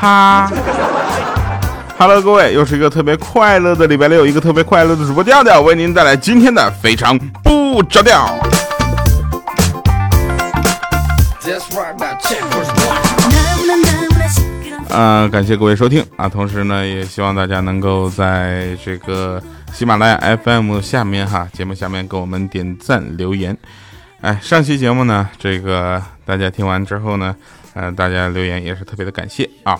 哈。Hello，各位，又是一个特别快乐的礼拜六，一个特别快乐的主播调调，为您带来今天的非常不着调。啊，感谢各位收听啊！同时呢，也希望大家能够在这个喜马拉雅 FM 下面哈，节目下面给我们点赞留言。哎，上期节目呢，这个大家听完之后呢，呃，大家留言也是特别的感谢啊。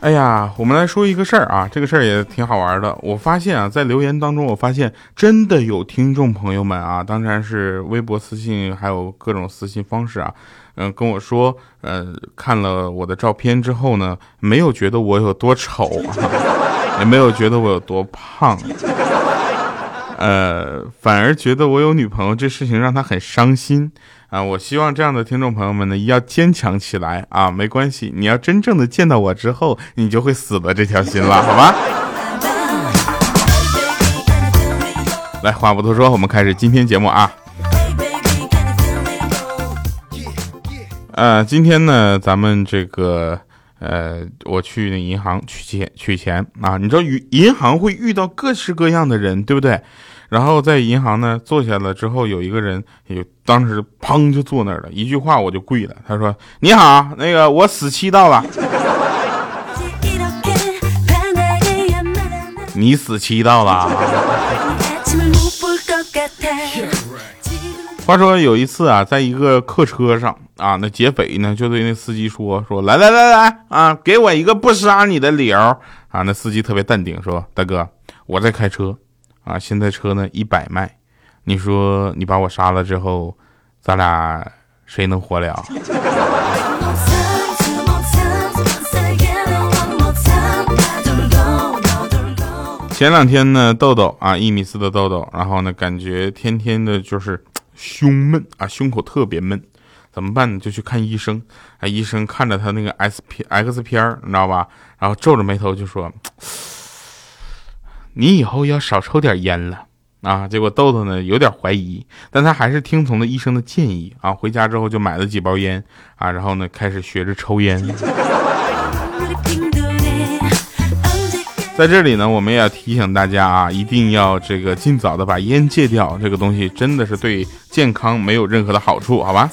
哎呀，我们来说一个事儿啊，这个事儿也挺好玩的。我发现啊，在留言当中，我发现真的有听众朋友们啊，当然是微博私信，还有各种私信方式啊，嗯，跟我说，呃，看了我的照片之后呢，没有觉得我有多丑，啊 也没有觉得我有多胖，呃，反而觉得我有女朋友这事情让他很伤心。啊，我希望这样的听众朋友们呢，要坚强起来啊！没关系，你要真正的见到我之后，你就会死了这条心了，好吧？来，话不多说，我们开始今天节目啊。呃，今天呢，咱们这个呃，我去那银行取钱取钱啊，你知道，银银行会遇到各式各样的人，对不对？然后在银行呢坐下了之后，有一个人有当时砰就坐那儿了，一句话我就跪了。他说：“你好，那个我死期到了。”你死期到了。话说有一次啊，在一个客车上啊，那劫匪呢就对那司机说：“说来来来来啊，给我一个不杀你的理由啊。”那司机特别淡定说：“大哥，我在开车。”啊，现在车呢一百迈，你说你把我杀了之后，咱俩谁能活了？前两天呢，豆豆啊，一米四的豆豆，然后呢，感觉天天的就是胸闷啊，胸口特别闷，怎么办呢？就去看医生。啊，医生看着他那个 S P X 片你知道吧？然后皱着眉头就说。你以后要少抽点烟了啊！结果豆豆呢有点怀疑，但他还是听从了医生的建议啊。回家之后就买了几包烟啊，然后呢开始学着抽烟。在这里呢，我们也要提醒大家啊，一定要这个尽早的把烟戒掉，这个东西真的是对健康没有任何的好处，好吧？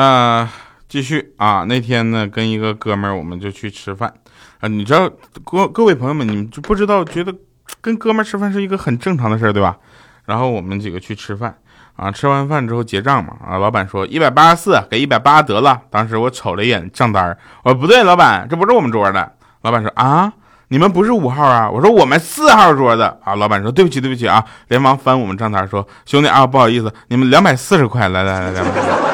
啊，继续啊！那天呢，跟一个哥们儿，我们就去吃饭啊。你知道，各各位朋友们，你们就不知道，觉得跟哥们儿吃饭是一个很正常的事儿，对吧？然后我们几个去吃饭啊，吃完饭之后结账嘛啊，老板说一百八十四，给一百八得了。当时我瞅了一眼账单，我说不对，老板，这不是我们桌的。老板说啊，你们不是五号啊？我说我们四号桌的啊。老板说对不起，对不起啊，连忙翻我们账单说兄弟啊，不好意思，你们两百四十块，来来来来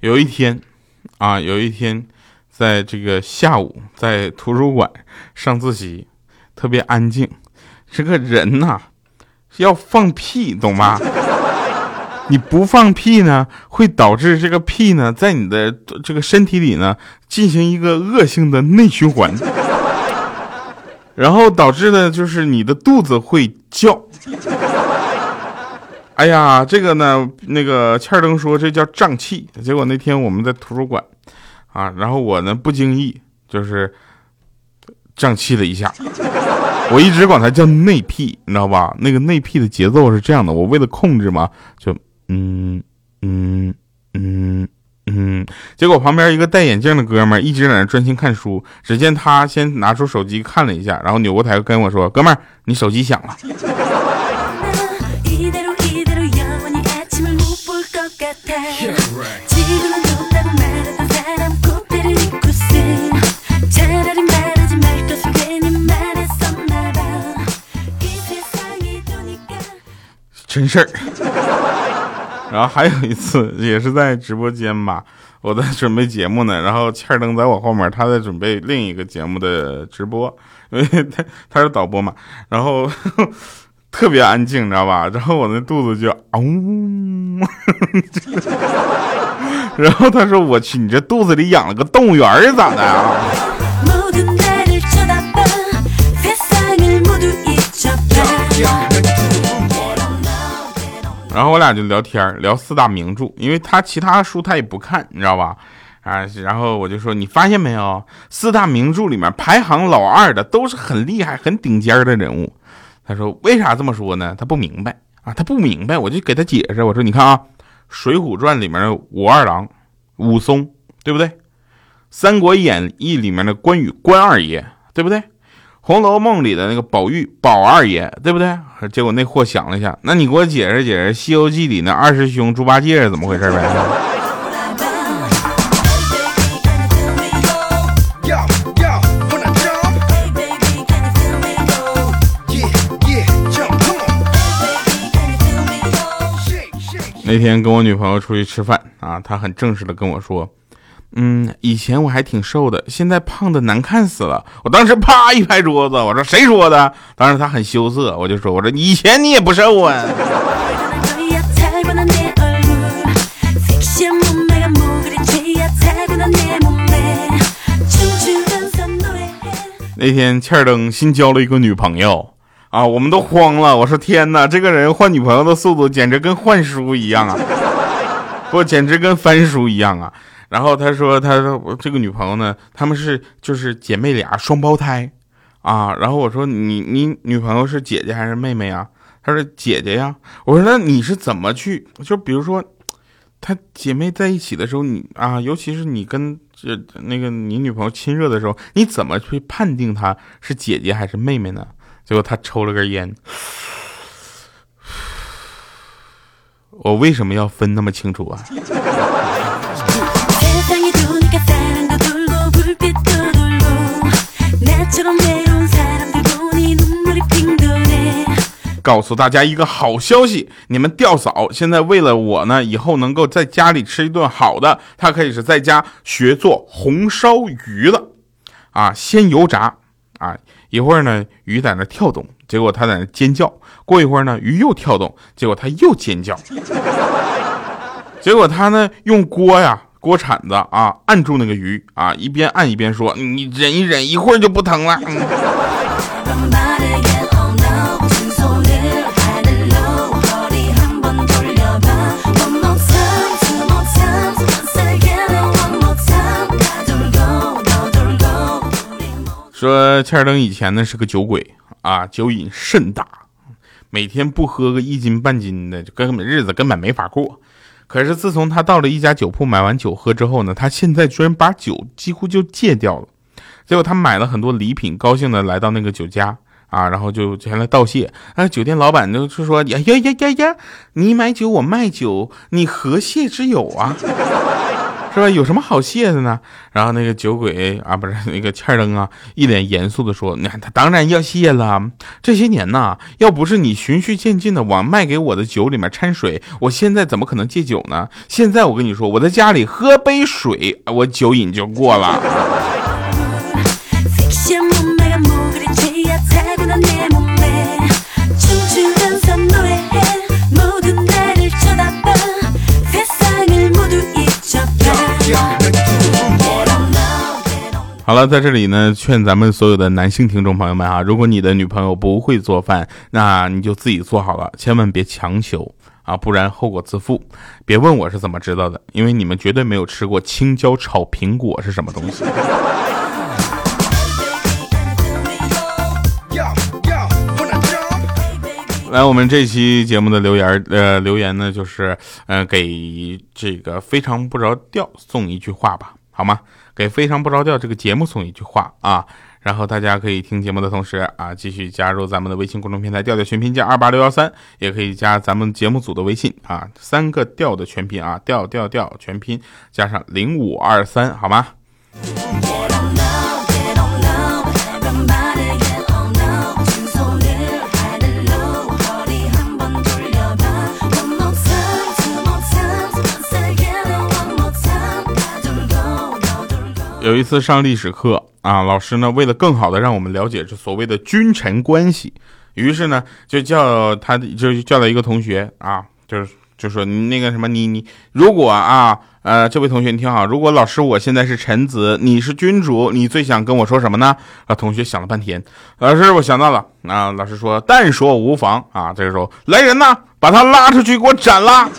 有一天，啊，有一天，在这个下午，在图书馆上自习，特别安静。这个人呐，要放屁，懂吗？你不放屁呢，会导致这个屁呢，在你的这个身体里呢，进行一个恶性的内循环，然后导致的就是你的肚子会叫。哎呀，这个呢，那个欠儿灯说这叫胀气。结果那天我们在图书馆，啊，然后我呢不经意就是胀气了一下。我一直管它叫内屁，你知道吧？那个内屁的节奏是这样的，我为了控制嘛，就。嗯嗯嗯嗯，结果旁边一个戴眼镜的哥们儿一直在那专心看书。只见他先拿出手机看了一下，然后扭过头跟我说：“哥们儿，你手机响了。”真事儿。然后还有一次也是在直播间吧，我在准备节目呢，然后欠儿灯在我后面，他在准备另一个节目的直播，因为他他是导播嘛。然后 特别安静，你知道吧？然后我那肚子就嗷，然后他说：“我去，你这肚子里养了个动物园咋的啊？”然后我俩就聊天聊四大名著，因为他其他书他也不看，你知道吧？啊，然后我就说，你发现没有，四大名著里面排行老二的都是很厉害、很顶尖的人物。他说为啥这么说呢？他不明白啊，他不明白，我就给他解释。我说你看啊，《水浒传》里面的武二郎武松，对不对？《三国演义》里面的关羽关二爷，对不对？《红楼梦》里的那个宝玉，宝二爷，对不对？结果那货想了一下，那你给我解释解释《西游记》里那二师兄猪八戒是怎么回事呗？那天跟我女朋友出去吃饭啊，她很正式的跟我说。嗯，以前我还挺瘦的，现在胖的难看死了。我当时啪一拍桌子，我说谁说的？当时他很羞涩，我就说我说以前你也不瘦啊。那天欠儿登新交了一个女朋友啊，我们都慌了。我说天哪，这个人换女朋友的速度简直跟换书一样啊，不，简直跟翻书一样啊。然后他说：“他说我这个女朋友呢，他们是就是姐妹俩双胞胎，啊。然后我说你你女朋友是姐姐还是妹妹啊？他说姐姐呀。我说那你是怎么去？就比如说，她姐妹在一起的时候，你啊，尤其是你跟这那个你女朋友亲热的时候，你怎么去判定她是姐姐还是妹妹呢？结果他抽了根烟。我为什么要分那么清楚啊？”告诉大家一个好消息，你们吊嫂现在为了我呢，以后能够在家里吃一顿好的，她可以是在家学做红烧鱼了。啊，先油炸，啊，一会儿呢鱼在那跳动，结果她在那尖叫。过一会儿呢鱼又跳动，结果她又尖叫。结果她呢用锅呀。锅铲子啊，按住那个鱼啊，一边按一边说：“你忍一忍，一会儿就不疼了。”说切尔登以前呢是个酒鬼啊，酒瘾甚大，每天不喝个一斤半斤的，就根本日子根本没法过。可是自从他到了一家酒铺买完酒喝之后呢，他现在居然把酒几乎就戒掉了。结果他买了很多礼品，高兴的来到那个酒家啊，然后就前来道谢。啊，酒店老板就是说呀呀呀呀呀，你买酒我卖酒，你何谢之有啊？是吧？有什么好谢的呢？然后那个酒鬼啊，不是那个欠灯啊，一脸严肃的说：“你看他当然要谢了。这些年呐，要不是你循序渐进的往卖给我的酒里面掺水，我现在怎么可能戒酒呢？现在我跟你说，我在家里喝杯水，我酒瘾就过了。”好了，在这里呢，劝咱们所有的男性听众朋友们啊，如果你的女朋友不会做饭，那你就自己做好了，千万别强求啊，不然后果自负。别问我是怎么知道的，因为你们绝对没有吃过青椒炒苹果是什么东西。来，我们这期节目的留言，呃，留言呢，就是，呃，给这个非常不着调送一句话吧，好吗？给非常不着调这个节目送一句话啊，然后大家可以听节目的同时啊，继续加入咱们的微信公众平台调调全拼加二八六幺三，也可以加咱们节目组的微信啊，三个调的全拼啊，调调调全拼加上零五二三，好吗？有一次上历史课啊，老师呢为了更好的让我们了解这所谓的君臣关系，于是呢，就叫他，就叫了一个同学啊，就是就说那个什么，你你如果啊，呃，这位同学你听好，如果老师我现在是臣子，你是君主，你最想跟我说什么呢？啊，同学想了半天，老师我想到了啊，老师说但说无妨啊，这个时候来人呐，把他拉出去给我斩了。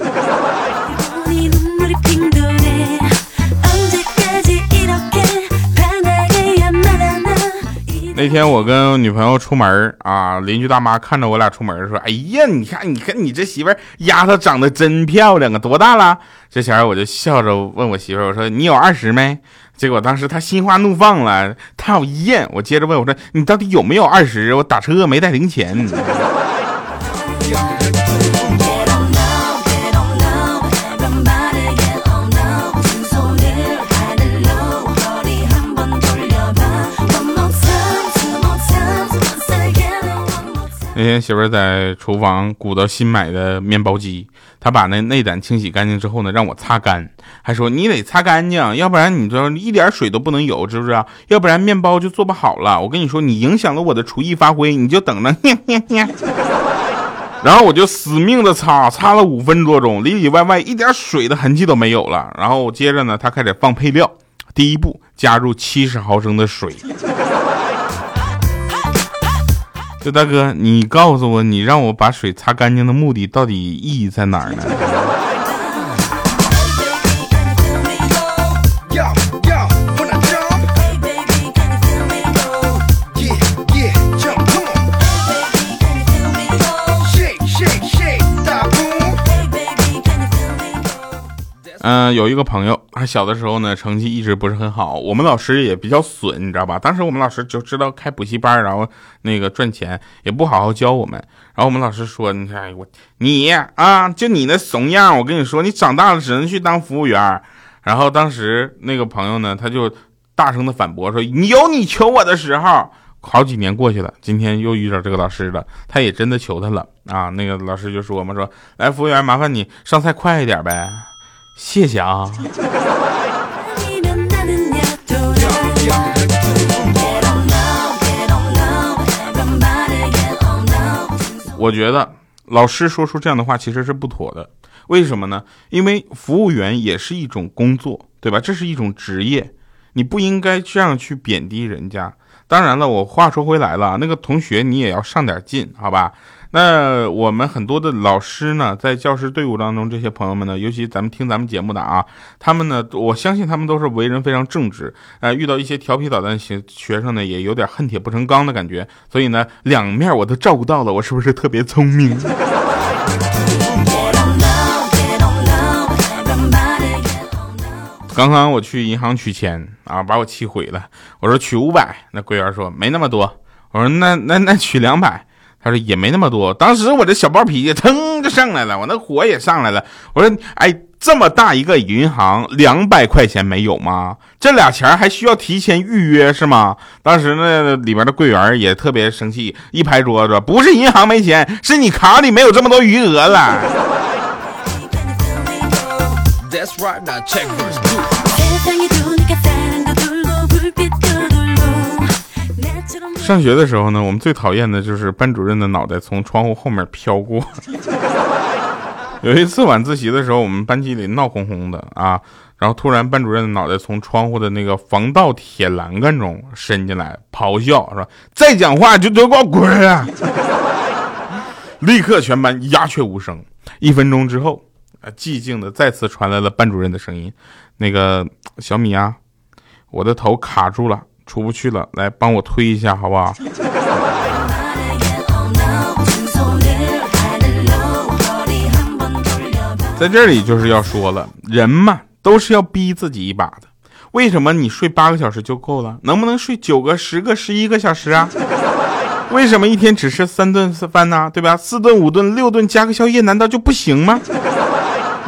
那天我跟女朋友出门啊，邻居大妈看着我俩出门说：“哎呀，你看，你看你这媳妇丫头长得真漂亮啊，多大了？”这前我就笑着问我媳妇：“我说你有二十没？”结果当时她心花怒放了，讨厌！我接着问我说：“你到底有没有二十？我打车没带零钱。” 那天媳妇在厨房鼓捣新买的面包机，她把那内胆清洗干净之后呢，让我擦干，还说你得擦干净，要不然你这一点水都不能有，知不知道？要不然面包就做不好了。我跟你说，你影响了我的厨艺发挥，你就等着。然后我就死命的擦，擦了五分多钟，里里外外一点水的痕迹都没有了。然后接着呢，他开始放配料，第一步加入七十毫升的水。大哥，你告诉我，你让我把水擦干净的目的到底意义在哪儿呢？嗯，有一个朋友，他小的时候呢，成绩一直不是很好。我们老师也比较损，你知道吧？当时我们老师就知道开补习班，然后那个赚钱，也不好好教我们。然后我们老师说：“你看我，你啊，就你那怂样，我跟你说，你长大了只能去当服务员。”然后当时那个朋友呢，他就大声的反驳说：“你有你求我的时候。”好几年过去了，今天又遇到这个老师了，他也真的求他了啊。那个老师就说嘛：“说来，服务员，麻烦你上菜快一点呗。”谢谢啊！我觉得老师说出这样的话其实是不妥的。为什么呢？因为服务员也是一种工作，对吧？这是一种职业，你不应该这样去贬低人家。当然了，我话说回来了，那个同学你也要上点劲，好吧？那我们很多的老师呢，在教师队伍当中，这些朋友们呢，尤其咱们听咱们节目的啊，他们呢，我相信他们都是为人非常正直，呃，遇到一些调皮捣蛋学学生呢，也有点恨铁不成钢的感觉，所以呢，两面我都照顾到了，我是不是特别聪明？刚刚我去银行取钱啊，把我气毁了，我说取五百，那柜员说没那么多，我说那那那取两百。他说也没那么多，当时我这小暴脾气腾就上来了，我那火也上来了。我说，哎，这么大一个银行，两百块钱没有吗？这俩钱还需要提前预约是吗？当时那里边的柜员也特别生气，一拍桌子，不是银行没钱，是你卡里没有这么多余额了。上学的时候呢，我们最讨厌的就是班主任的脑袋从窗户后面飘过。有一次晚自习的时候，我们班级里闹哄哄的啊，然后突然班主任的脑袋从窗户的那个防盗铁栏杆中伸进来，咆哮说：“再讲话就给我滚啊！” 立刻全班鸦雀无声。一分钟之后，啊寂静的再次传来了班主任的声音：“那个小米啊，我的头卡住了。”出不去了，来帮我推一下，好不好？在这里就是要说了，人嘛都是要逼自己一把的。为什么你睡八个小时就够了？能不能睡九个、十个、十一个小时啊？为什么一天只吃三顿饭呢？对吧？四顿、五顿、六顿加个宵夜，难道就不行吗？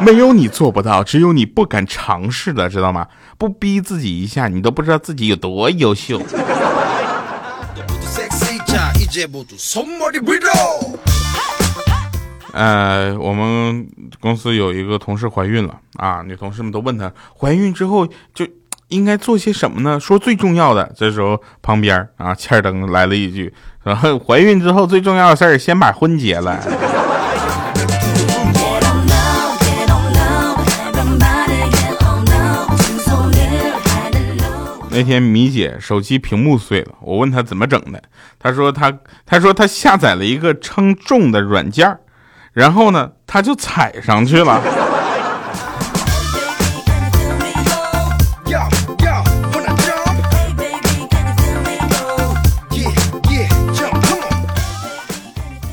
没有你做不到，只有你不敢尝试的，知道吗？不逼自己一下，你都不知道自己有多优秀。呃，我们公司有一个同事怀孕了啊，女同事们都问她，怀孕之后就应该做些什么呢？说最重要的，这时候旁边啊，欠儿登来了一句，然后怀孕之后最重要的事儿，先把婚结了。那天米姐手机屏幕碎了，我问她怎么整的，她说她她说她下载了一个称重的软件然后呢，她就踩上去了。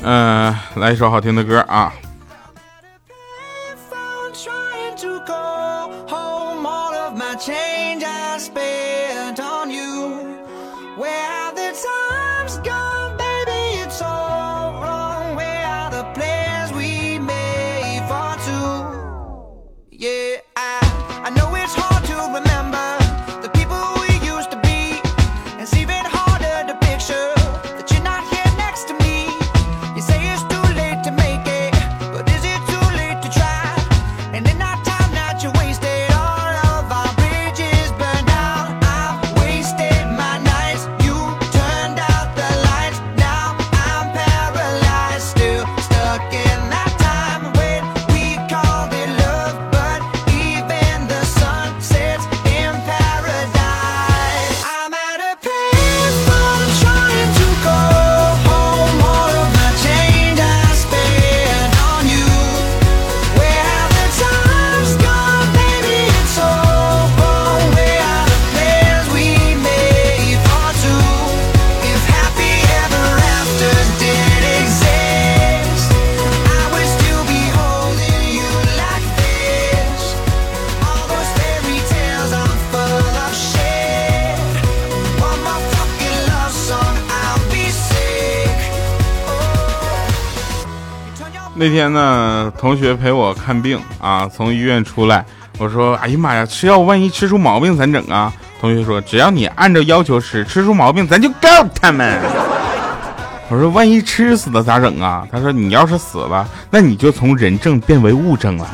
嗯，来一首好听的歌啊。那天呢，同学陪我看病啊，从医院出来，我说：“哎呀妈呀，吃药万一吃出毛病咋整啊？”同学说：“只要你按照要求吃，吃出毛病咱就告他们。”我说：“万一吃死了咋整啊？”他说：“你要是死了，那你就从人证变为物证了。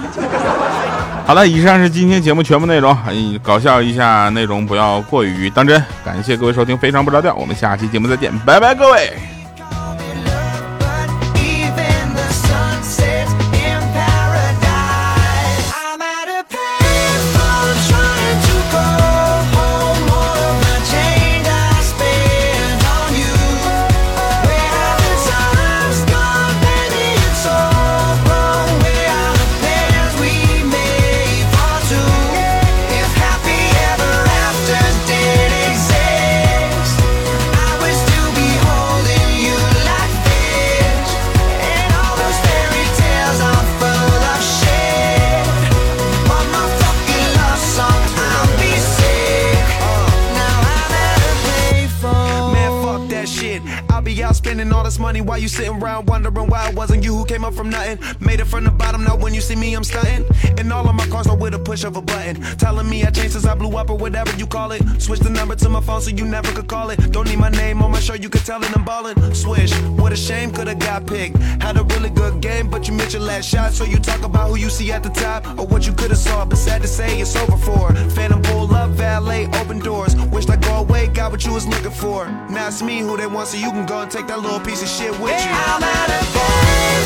”好了，以上是今天节目全部内容，搞笑一下，内容不要过于当真。感谢各位收听，非常不着调，我们下期节目再见，拜拜，各位。Money while you sitting around wondering why it wasn't you who came up from nothing. Made it from the bottom, now when you see me, I'm stunting. And all of my cars are with a push of a button. Telling me I changed since I blew up or whatever you call it. Switch the number to my phone so you never could call it. Don't need my name on my show, you could tell it I'm ballin'. Swish, what a shame, could've got picked. Had a really good game, but you missed your last shot. So you talk about who you see at the top or what you could've saw. But sad to say, it's over for. Phantom pull up, valet, open doors. Wished I go away, got what you was looking for. Now it's me who they want, so you can go and take that little piece of shit with you. I'm